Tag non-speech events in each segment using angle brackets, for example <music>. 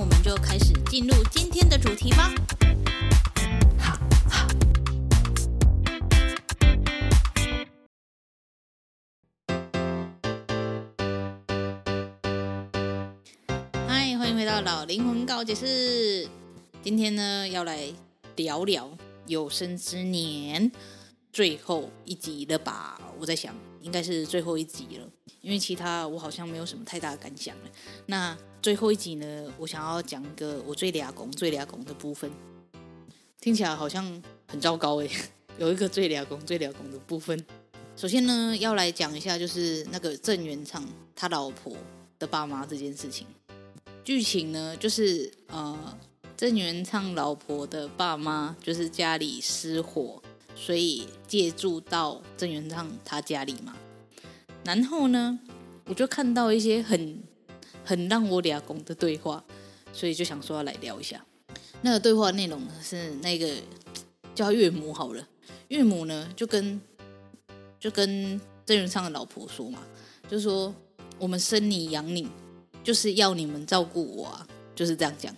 我们就开始进入今天的主题吧。好，好。嗨，欢迎回到老灵魂告解室。今天呢，要来聊聊有生之年最后一集了吧？我在想，应该是最后一集了。因为其他我好像没有什么太大的感想了。那最后一集呢，我想要讲一个我最俩拱、最俩拱的部分，听起来好像很糟糕诶。<laughs> 有一个最俩拱、最俩拱的部分。首先呢，要来讲一下就是那个郑元畅他老婆的爸妈这件事情。剧情呢，就是呃，郑元畅老婆的爸妈就是家里失火，所以借住到郑元畅他家里嘛。然后呢，我就看到一些很很让我俩拱的对话，所以就想说要来聊一下。那个对话内容是那个叫岳母好了，岳母呢就跟就跟郑元畅的老婆说嘛，就说我们生你养你，就是要你们照顾我啊，就是这样讲。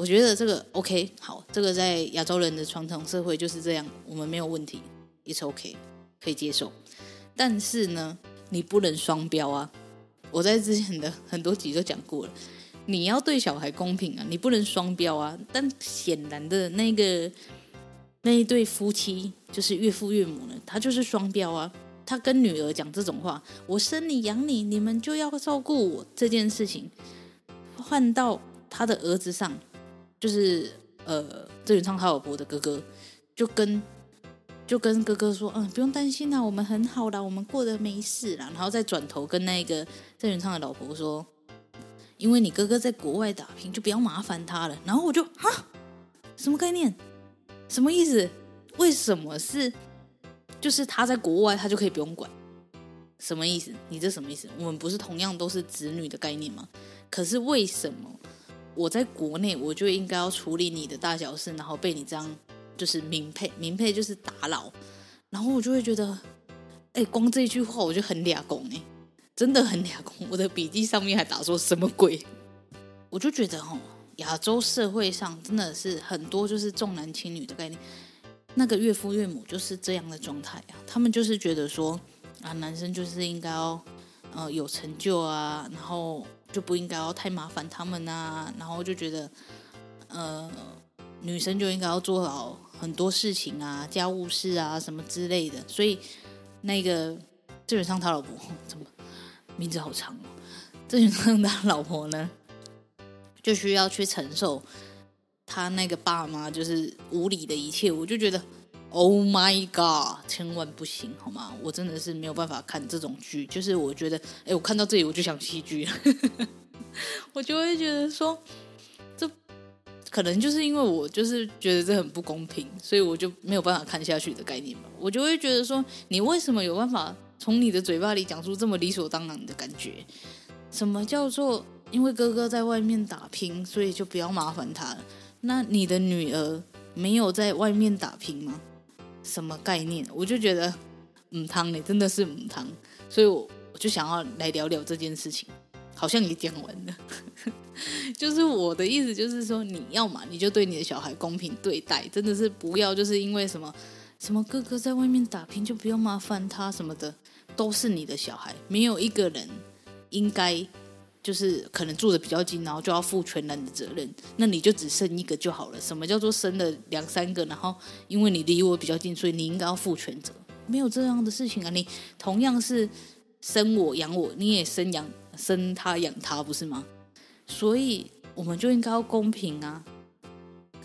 我觉得这个 OK 好，这个在亚洲人的传统社会就是这样，我们没有问题，It's OK 可以接受。但是呢。你不能双标啊！我在之前的很多集都讲过了，你要对小孩公平啊，你不能双标啊。但显然的那个那一对夫妻，就是岳父岳母呢，他就是双标啊。他跟女儿讲这种话：“我生你养你，你们就要照顾我。”这件事情换到他的儿子上，就是呃，郑元畅他老婆的哥哥，就跟。就跟哥哥说，嗯，不用担心啦，我们很好啦，我们过得没事啦。然后再转头跟那个郑元畅的老婆说，因为你哥哥在国外打拼，就不要麻烦他了。然后我就哈，什么概念？什么意思？为什么是就是他在国外，他就可以不用管？什么意思？你这什么意思？我们不是同样都是子女的概念吗？可是为什么我在国内，我就应该要处理你的大小事，然后被你这样？就是民配，民配就是打扰，然后我就会觉得，哎，光这一句话我就很俩拱哎，真的很俩拱。我的笔记上面还打说什么鬼？我就觉得哦，亚洲社会上真的是很多就是重男轻女的概念，那个岳父岳母就是这样的状态啊，他们就是觉得说啊，男生就是应该要呃有成就啊，然后就不应该要太麻烦他们啊，然后就觉得呃女生就应该要做好。很多事情啊，家务事啊，什么之类的，所以那个郑元畅他老婆怎么名字好长哦？郑元畅他老婆呢，就需要去承受他那个爸妈就是无理的一切，我就觉得 Oh my God，千万不行好吗？我真的是没有办法看这种剧，就是我觉得，哎，我看到这里我就想弃剧了，<laughs> 我就会觉得说。这可能就是因为我就是觉得这很不公平，所以我就没有办法看下去的概念吧。我就会觉得说，你为什么有办法从你的嘴巴里讲出这么理所当然的感觉？什么叫做因为哥哥在外面打拼，所以就不要麻烦他了？那你的女儿没有在外面打拼吗？什么概念？我就觉得母汤你真的是母汤，所以我我就想要来聊聊这件事情。好像也讲完了，<laughs> 就是我的意思，就是说你要嘛，你就对你的小孩公平对待，真的是不要就是因为什么什么哥哥在外面打拼就不要麻烦他什么的，都是你的小孩，没有一个人应该就是可能住的比较近，然后就要负全然的责任，那你就只生一个就好了。什么叫做生了两三个，然后因为你离我比较近，所以你应该要负全责？没有这样的事情啊！你同样是生我养我，你也生养。生他养他不是吗？所以我们就应该要公平啊。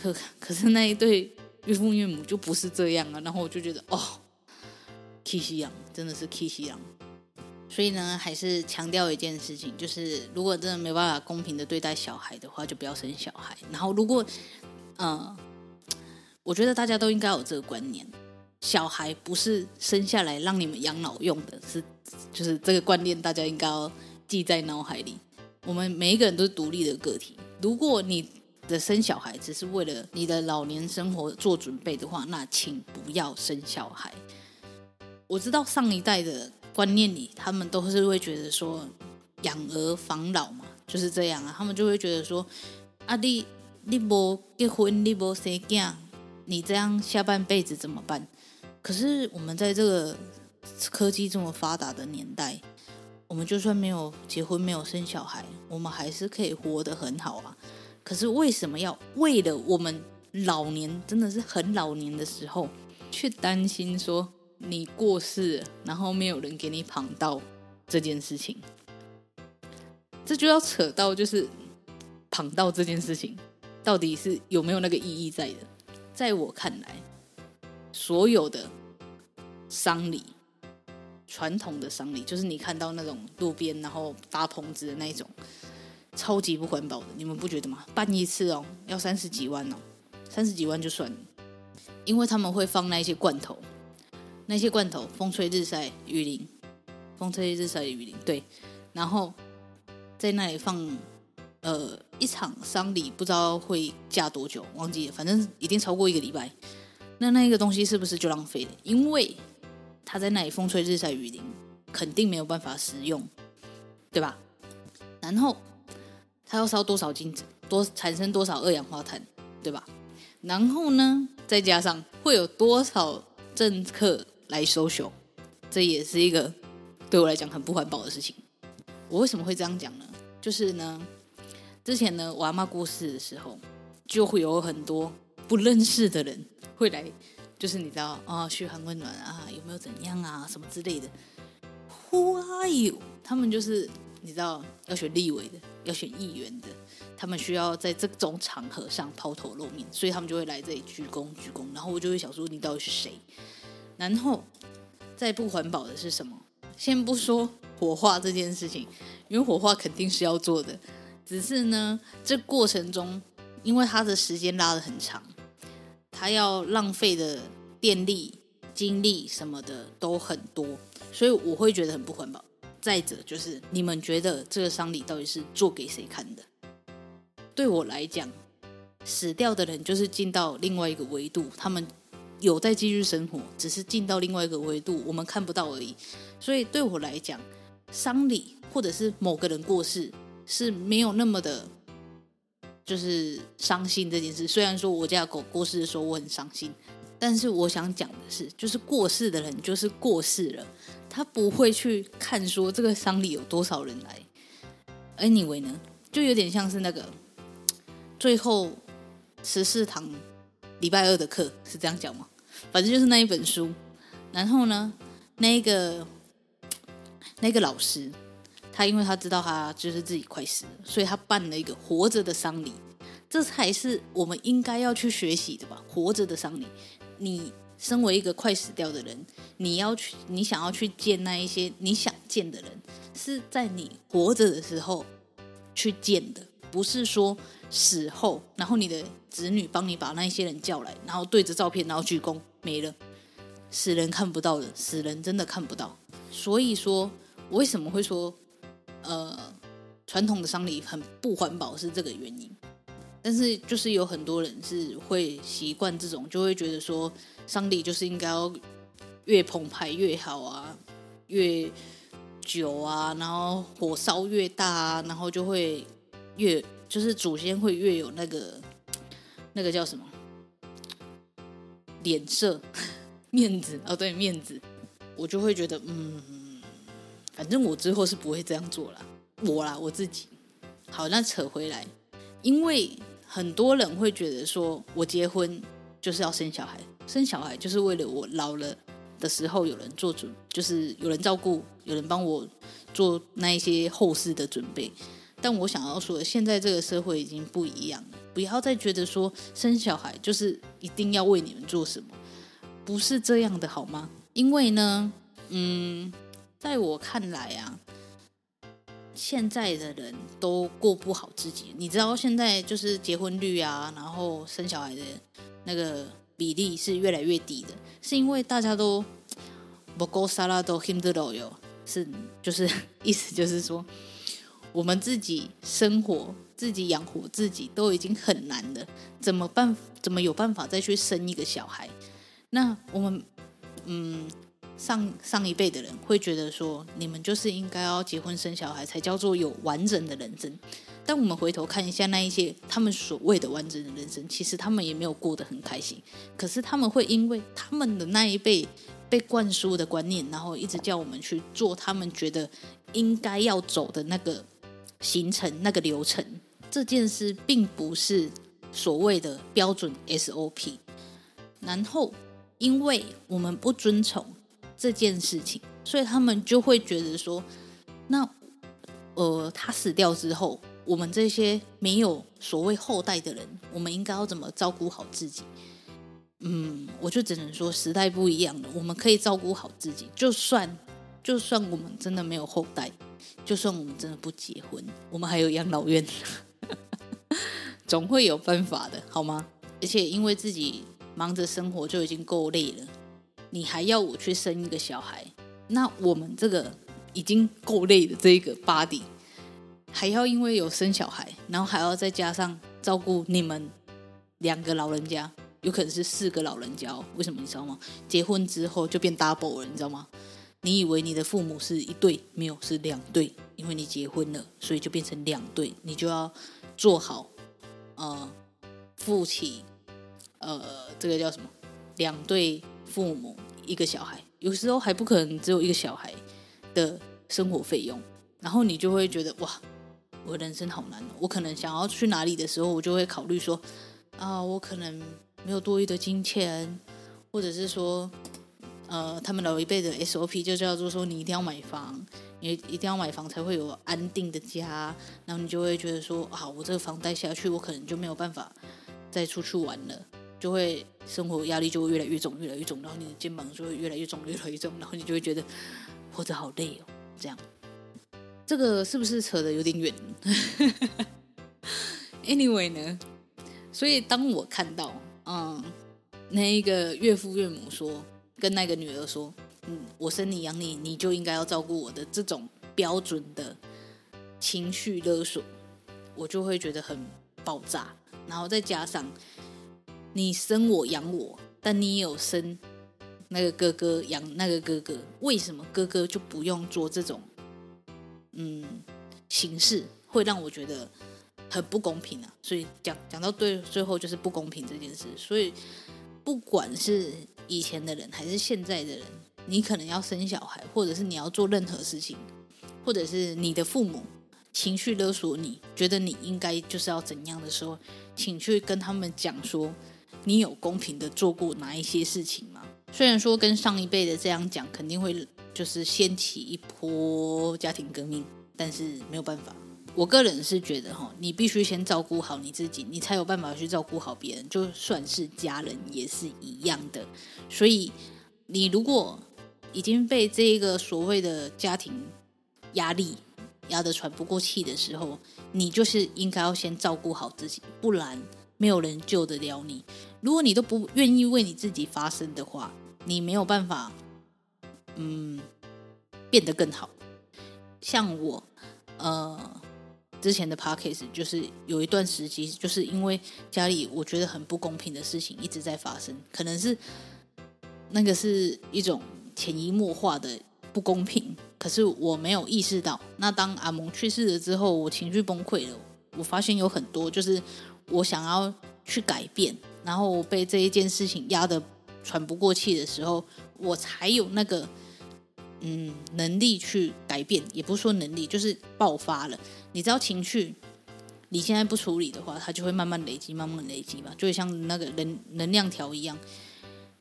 可可是那一对岳父岳母就不是这样啊。然后我就觉得哦，气死人，真的是气死人。所以呢，还是强调一件事情，就是如果真的没办法公平的对待小孩的话，就不要生小孩。然后，如果，呃，我觉得大家都应该有这个观念，小孩不是生下来让你们养老用的，是，就是这个观念大家应该要记在脑海里。我们每一个人都是独立的个体，如果你的生小孩只是为了你的老年生活做准备的话，那请不要生小孩。我知道上一代的观念里，他们都是会觉得说养儿防老嘛，就是这样啊。他们就会觉得说，啊，你你不结婚，你不生囝，你这样下半辈子怎么办？可是我们在这个科技这么发达的年代，我们就算没有结婚，没有生小孩，我们还是可以活得很好啊。可是为什么要为了我们老年真的是很老年的时候，去担心说？你过世，然后没有人给你旁道这件事情，这就要扯到就是旁道这件事情到底是有没有那个意义在的？在我看来，所有的丧礼，传统的丧礼，就是你看到那种路边然后搭棚子的那种，超级不环保的，你们不觉得吗？办一次哦，要三十几万哦，三十几万就算了，因为他们会放那些罐头。那些罐头，风吹日晒雨淋，风吹日晒雨淋，对。然后在那里放，呃，一场丧礼不知道会架多久，忘记了，反正已经超过一个礼拜。那那个东西是不是就浪费了？因为它在那里风吹日晒雨淋，肯定没有办法使用，对吧？然后它要烧多少金子，多产生多少二氧化碳，对吧？然后呢，再加上会有多少政客。来收手，这也是一个对我来讲很不环保的事情。我为什么会这样讲呢？就是呢，之前呢，我阿嬷过世的时候，就会有很多不认识的人会来，就是你知道啊，嘘寒问暖啊，有没有怎样啊，什么之类的。Who are you？他们就是你知道要选立委的，要选议员的，他们需要在这种场合上抛头露面，所以他们就会来这里鞠躬鞠躬。然后我就会想说，你到底是谁？然后，再不环保的是什么？先不说火化这件事情，因为火化肯定是要做的，只是呢，这过程中，因为它的时间拉得很长，它要浪费的电力、精力什么的都很多，所以我会觉得很不环保。再者就是，你们觉得这个丧礼到底是做给谁看的？对我来讲，死掉的人就是进到另外一个维度，他们。有在继续生活，只是进到另外一个维度，我们看不到而已。所以对我来讲，丧礼或者是某个人过世是没有那么的，就是伤心这件事。虽然说我家狗过世的时候我很伤心，但是我想讲的是，就是过世的人就是过世了，他不会去看说这个丧礼有多少人来。Anyway 呢，就有点像是那个最后十四堂礼拜二的课是这样讲吗？反正就是那一本书，然后呢，那个那个老师，他因为他知道他就是自己快死了，所以他办了一个活着的丧礼，这才是我们应该要去学习的吧？活着的丧礼，你身为一个快死掉的人，你要去，你想要去见那一些你想见的人，是在你活着的时候去见的，不是说死后，然后你的子女帮你把那些人叫来，然后对着照片，然后鞠躬。没了，死人看不到的，死人真的看不到。所以说，我为什么会说，呃，传统的丧礼很不环保是这个原因。但是就是有很多人是会习惯这种，就会觉得说，丧礼就是应该要越澎湃越好啊，越久啊，然后火烧越大啊，然后就会越就是祖先会越有那个那个叫什么？脸色、<laughs> 面子哦，对，面子，我就会觉得，嗯，反正我之后是不会这样做了，我啦，我自己。好，那扯回来，因为很多人会觉得说，我结婚就是要生小孩，生小孩就是为了我老了的时候有人做准，就是有人照顾，有人帮我做那一些后事的准备。但我想要说，现在这个社会已经不一样了。不要再觉得说生小孩就是一定要为你们做什么，不是这样的好吗？因为呢，嗯，在我看来啊，现在的人都过不好自己。你知道现在就是结婚率啊，然后生小孩的那个比例是越来越低的，是因为大家都不够沙拉都 him 的都有，是就是 <laughs> 意思就是说，我们自己生活、自己养活自己都已经很难了，怎么办？怎么有办法再去生一个小孩？那我们嗯。上上一辈的人会觉得说，你们就是应该要结婚生小孩才叫做有完整的人生。但我们回头看一下那一些他们所谓的完整的人生，其实他们也没有过得很开心。可是他们会因为他们的那一辈被灌输的观念，然后一直叫我们去做他们觉得应该要走的那个行程、那个流程。这件事并不是所谓的标准 SOP。然后因为我们不遵从。这件事情，所以他们就会觉得说，那呃，他死掉之后，我们这些没有所谓后代的人，我们应该要怎么照顾好自己？嗯，我就只能说时代不一样了，我们可以照顾好自己，就算就算我们真的没有后代，就算我们真的不结婚，我们还有养老院，总会有办法的，好吗？而且因为自己忙着生活就已经够累了。你还要我去生一个小孩？那我们这个已经够累的这一个 body，还要因为有生小孩，然后还要再加上照顾你们两个老人家，有可能是四个老人家哦。为什么你知道吗？结婚之后就变 double 了，你知道吗？你以为你的父母是一对，没有，是两对，因为你结婚了，所以就变成两对，你就要做好呃父亲呃这个叫什么两对父母。一个小孩，有时候还不可能只有一个小孩的生活费用，然后你就会觉得哇，我人生好难哦。我可能想要去哪里的时候，我就会考虑说啊，我可能没有多余的金钱，或者是说，呃，他们老一辈的 SOP 就叫做说，你一定要买房，你一定要买房才会有安定的家，然后你就会觉得说啊，我这个房贷下去，我可能就没有办法再出去玩了。就会生活压力就会越来越重，越来越重，然后你的肩膀就会越来越重，越来越重，然后你就会觉得活着好累哦。这样，这个是不是扯得有点远？<laughs> Anyway 呢，所以当我看到，嗯，那一个岳父岳母说，跟那个女儿说，嗯，我生你养你，你就应该要照顾我的这种标准的情绪勒索，我就会觉得很爆炸，然后再加上。你生我养我，但你也有生那个哥哥养那个哥哥，为什么哥哥就不用做这种嗯形式，会让我觉得很不公平啊？所以讲讲到对最后就是不公平这件事。所以不管是以前的人还是现在的人，你可能要生小孩，或者是你要做任何事情，或者是你的父母情绪勒索你，觉得你应该就是要怎样的时候，请去跟他们讲说。你有公平的做过哪一些事情吗？虽然说跟上一辈的这样讲，肯定会就是掀起一波家庭革命，但是没有办法。我个人是觉得哈，你必须先照顾好你自己，你才有办法去照顾好别人。就算是家人也是一样的。所以你如果已经被这个所谓的家庭压力压得喘不过气的时候，你就是应该要先照顾好自己，不然没有人救得了你。如果你都不愿意为你自己发声的话，你没有办法，嗯，变得更好。像我，呃，之前的 podcast 就是有一段时期，就是因为家里我觉得很不公平的事情一直在发生，可能是那个是一种潜移默化的不公平，可是我没有意识到。那当阿蒙去世了之后，我情绪崩溃了，我发现有很多就是我想要去改变。然后我被这一件事情压得喘不过气的时候，我才有那个嗯能力去改变，也不是说能力，就是爆发了。你知道情绪，你现在不处理的话，它就会慢慢累积，慢慢累积嘛，就会像那个能能量条一样，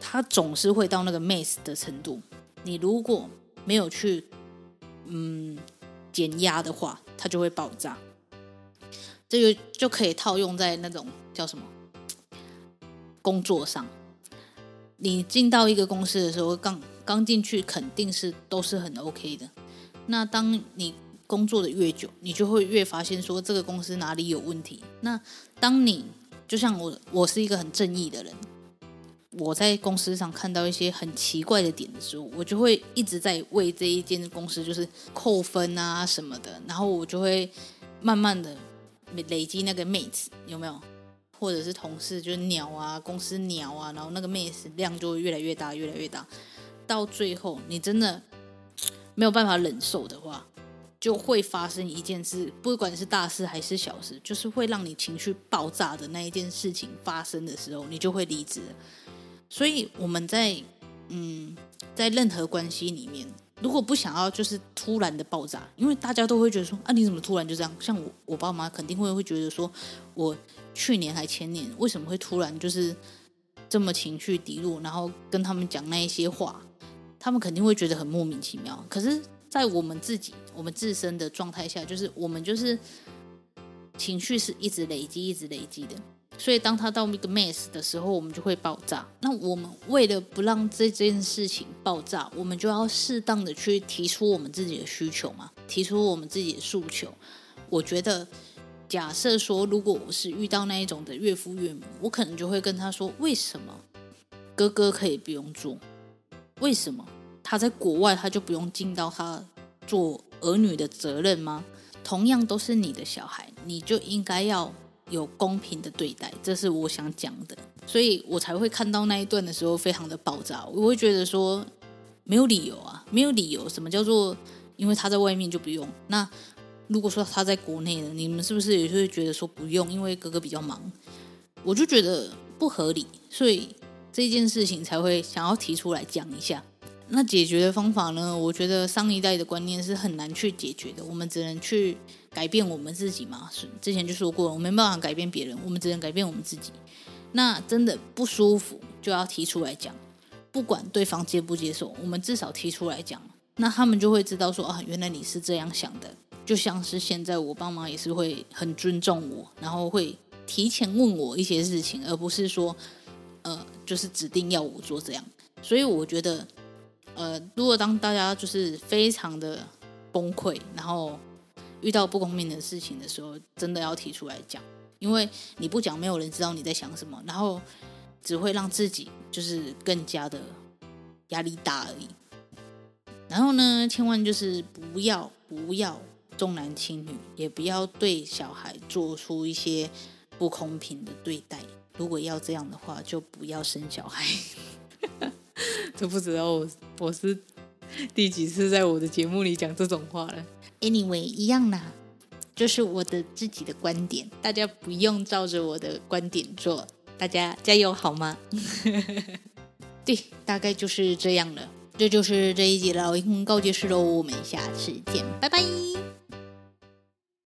它总是会到那个 max 的程度。你如果没有去嗯减压的话，它就会爆炸。这个就可以套用在那种叫什么？工作上，你进到一个公司的时候，刚刚进去肯定是都是很 OK 的。那当你工作的越久，你就会越发现说这个公司哪里有问题。那当你就像我，我是一个很正义的人，我在公司上看到一些很奇怪的点的时候，我就会一直在为这一间公司就是扣分啊什么的，然后我就会慢慢的累积那个妹子有没有？或者是同事就是鸟啊，公司鸟啊，然后那个 mates 量就会越来越大，越来越大，到最后你真的没有办法忍受的话，就会发生一件事，不管是大事还是小事，就是会让你情绪爆炸的那一件事情发生的时候，你就会离职。所以我们在嗯，在任何关系里面，如果不想要就是突然的爆炸，因为大家都会觉得说啊，你怎么突然就这样？像我，我爸妈肯定会会觉得说我。去年还前年，为什么会突然就是这么情绪低落？然后跟他们讲那一些话，他们肯定会觉得很莫名其妙。可是，在我们自己、我们自身的状态下，就是我们就是情绪是一直累积、一直累积的。所以，当他到一个 mess 的时候，我们就会爆炸。那我们为了不让这件事情爆炸，我们就要适当的去提出我们自己的需求嘛，提出我们自己的诉求。我觉得。假设说，如果我是遇到那一种的岳父岳母，我可能就会跟他说：为什么哥哥可以不用做？为什么他在国外他就不用尽到他做儿女的责任吗？同样都是你的小孩，你就应该要有公平的对待，这是我想讲的。所以我才会看到那一段的时候非常的爆炸，我会觉得说没有理由啊，没有理由。什么叫做因为他在外面就不用？那如果说他在国内呢，你们是不是也会觉得说不用，因为哥哥比较忙？我就觉得不合理，所以这件事情才会想要提出来讲一下。那解决的方法呢？我觉得上一代的观念是很难去解决的，我们只能去改变我们自己嘛。是之前就说过，我没办法改变别人，我们只能改变我们自己。那真的不舒服就要提出来讲，不管对方接不接受，我们至少提出来讲，那他们就会知道说啊，原来你是这样想的。就像是现在，我爸妈也是会很尊重我，然后会提前问我一些事情，而不是说，呃，就是指定要我做这样。所以我觉得，呃，如果当大家就是非常的崩溃，然后遇到不公平的事情的时候，真的要提出来讲，因为你不讲，没有人知道你在想什么，然后只会让自己就是更加的压力大而已。然后呢，千万就是不要不要。重男轻女，也不要对小孩做出一些不公平的对待。如果要这样的话，就不要生小孩。<laughs> 都不知道我我是第几次在我的节目里讲这种话了。Anyway，一样啦，就是我的自己的观点，大家不用照着我的观点做。大家加油好吗？<laughs> 对，大概就是这样了。这就是这一集的老灵魂告解室喽。我们下次见，拜拜。